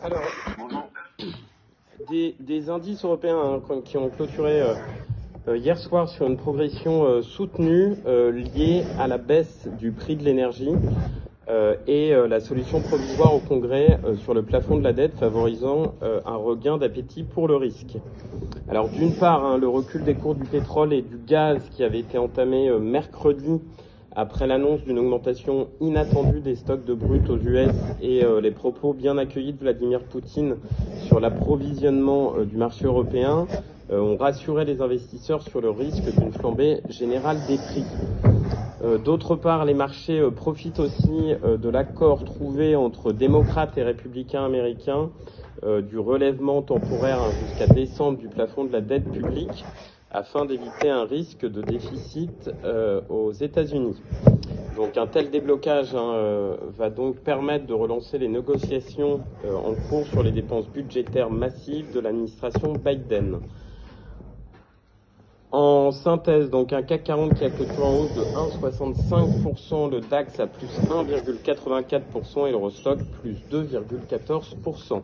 Alors, des, des indices européens hein, qui ont clôturé euh, euh, hier soir sur une progression euh, soutenue euh, liée à la baisse du prix de l'énergie et la solution provisoire au Congrès sur le plafond de la dette favorisant un regain d'appétit pour le risque. Alors d'une part, hein, le recul des cours du pétrole et du gaz qui avait été entamé mercredi après l'annonce d'une augmentation inattendue des stocks de brut aux US et euh, les propos bien accueillis de Vladimir Poutine sur l'approvisionnement euh, du marché européen euh, ont rassuré les investisseurs sur le risque d'une flambée générale des prix. D'autre part, les marchés profitent aussi de l'accord trouvé entre démocrates et républicains américains du relèvement temporaire jusqu'à décembre du plafond de la dette publique afin d'éviter un risque de déficit euh, aux États-Unis. Donc un tel déblocage hein, euh, va donc permettre de relancer les négociations euh, en cours sur les dépenses budgétaires massives de l'administration Biden. En synthèse, donc un CAC 40 qui a clôturé en hausse de 1,65%, le DAX à plus 1,84% et le Rostock plus 2,14%.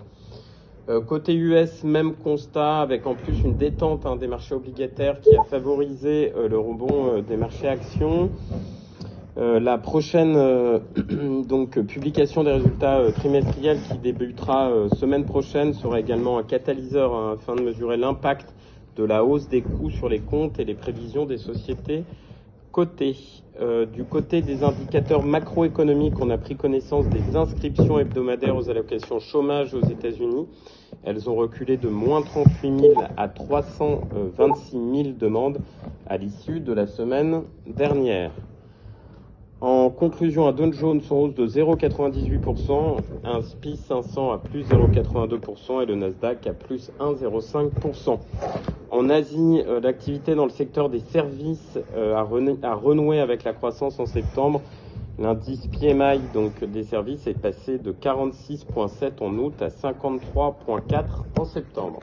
Euh, côté US, même constat avec en plus une détente hein, des marchés obligataires qui a favorisé euh, le rebond euh, des marchés actions. La prochaine publication des résultats trimestriels qui débutera semaine prochaine sera également un catalyseur hein, afin de mesurer l'impact de la hausse des coûts sur les comptes et les prévisions des sociétés Euh, du côté des indicateurs macroéconomiques, on a pris connaissance des inscriptions hebdomadaires aux allocations chômage aux États-Unis. Elles ont reculé de moins 38 000 à 326 000 demandes à l'issue de la semaine dernière. En conclusion, un Dow Jones en hausse de 0,98%, un SPI 500 à plus 0,82% et le Nasdaq à plus 1,05%. En Asie, euh, l'activité dans le secteur des services euh, a, renoué avec la croissance en septembre. L'indice PMI donc des services est passé de 46,7 en août à 53,4 en septembre.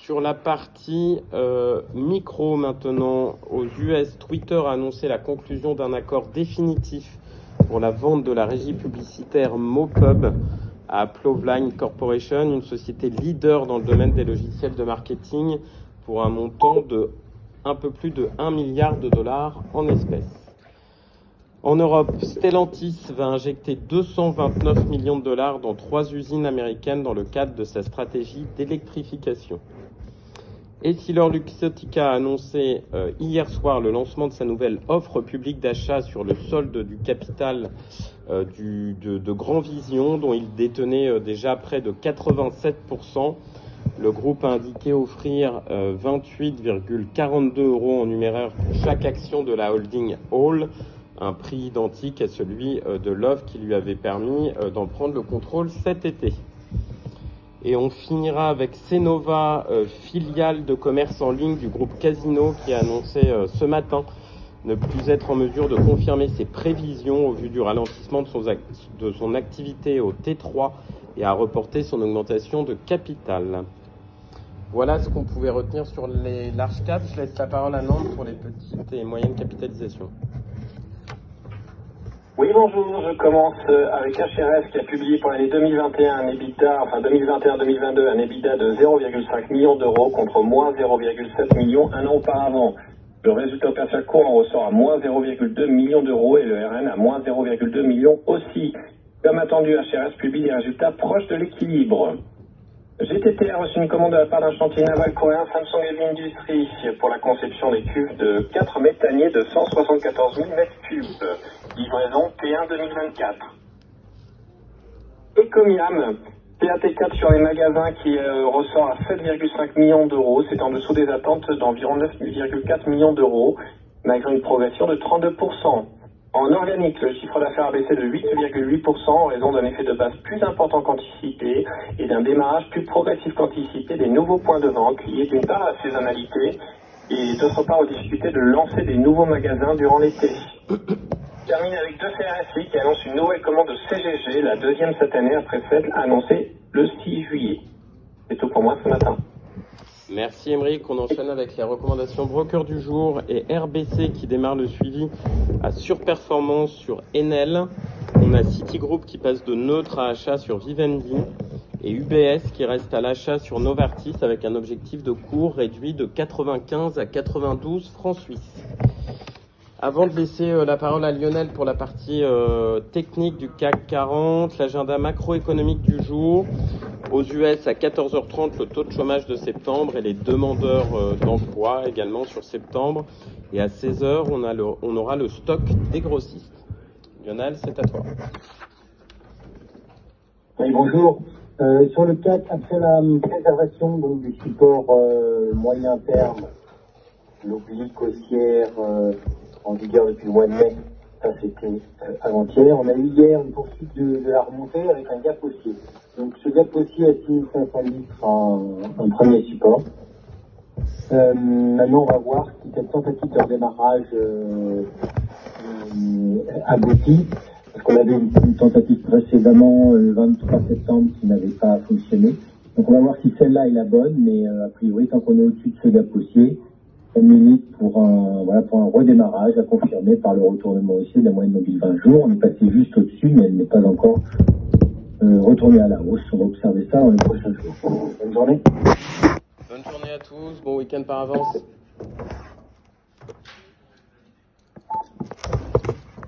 Sur la partie euh, micro maintenant, aux US, Twitter a annoncé la conclusion d'un accord définitif pour la vente de la régie publicitaire MoPub à Plovline Corporation, une société leader dans le domaine des logiciels de marketing, pour un montant de un peu plus de 1 milliard de dollars en espèces. En Europe, Stellantis va injecter 229 millions de dollars dans trois usines américaines dans le cadre de sa stratégie d'électrification. Essilor Luxottica a annoncé euh, hier soir le lancement de sa nouvelle offre publique d'achat sur le solde du capital euh, de, Grand Vision, dont il détenait euh, déjà près de 87%. Le groupe a indiqué offrir euh, 28,42 euros en numéraire pour chaque action de la holding Hall, un prix identique à celui de l'offre qui lui avait permis d'en prendre le contrôle cet été. Et on finira avec Cenova, euh, filiale de commerce en ligne du groupe Casino, qui a annoncé euh, ce matin ne plus être en mesure de confirmer ses prévisions au vu du ralentissement de son, de son activité au T3 et a reporté son augmentation de capital. Voilà ce qu'on pouvait retenir sur les large caps. Je laisse la parole à Nantes pour les petites et moyennes capitalisations. Oui, bonjour, je commence euh, avec HRS qui a publié pour l'année 2021 un EBITDA, enfin 2021-2022, un EBITDA de 0,5 million d'euros contre moins 0,7 million un an auparavant. Le résultat opérationnel court en ressort à moins 0,2 million d'euros et le RN à moins 0,2 million aussi. Comme attendu, HRS publie des résultats proches de l'équilibre. GTT a reçu une commande de la part d'un chantier naval coréen Samsung Heavy Industries pour la conception des cuves de 4 méthaniers de 174 000 m3. Livraison P1 2024. Ecomiam, PAT4 sur les magasins qui euh, ressort à 7,5 millions d'euros. C'est en dessous des attentes d'environ 9,4 millions d'euros, malgré une progression de 32%. En organique, le chiffre d'affaires a baissé de 8,8% en raison d'un effet de base plus important qu'anticipé et d'un démarrage plus progressif qu'anticipé des nouveaux points de vente liés d'une part à la saisonnalité et d'autre part aux difficultés de lancer des nouveaux magasins durant l'été. Termine avec deux CRSI qui annoncent une nouvelle commande de CGG, la deuxième cette année après celle annoncée le 6 juillet. C'est tout pour moi ce matin. Merci Émeric, on enchaîne avec les recommandations broker du jour et RBC qui démarre le suivi à surperformance sur Enel. On a Citigroup qui passe de neutre à achat sur Vivendi et UBS qui reste à l'achat sur Novartis avec un objectif de cours réduit de 95 à 92 francs suisses. Avant de laisser euh, la parole à Lionel pour la partie euh, technique du CAC 40, l'agenda macroéconomique du jour. Aux US, à 14h30, le taux de chômage de septembre et les demandeurs euh, d'emploi également sur septembre. Et à 16h, on, a le, on aura le stock des grossistes. Lionel, c'est à toi. Oui, bonjour. Euh, sur le CAC, après la préservation donc, des supports euh, moyen terme, l'oblique haussière euh, en vigueur depuis le mois de mai, ça c'était euh, avant-hier. On a eu hier une poursuite de, de, la remontée avec un gap haussier. Donc ce gap haussier à 6510 sera un, un, premier support. Euh, maintenant, on va voir si cette tentative de redémarrage euh, aboutit. Parce qu'on avait une, tentative précédemment le 23 septembre qui n'avait pas fonctionné. Donc on va voir si celle-là est la bonne, mais euh, a priori, tant qu'on est au-dessus de ce gap haussier, on milite pour un, voilà, pour un redémarrage à confirmer par le retournement haussier de la moyenne mobile 20 jours. On est passé juste au-dessus, mais elle n'est pas encore retournée à la hausse. On va observer ça dans les prochains jours. Bonne journée. Bonne journée à tous, bon week-end par avance.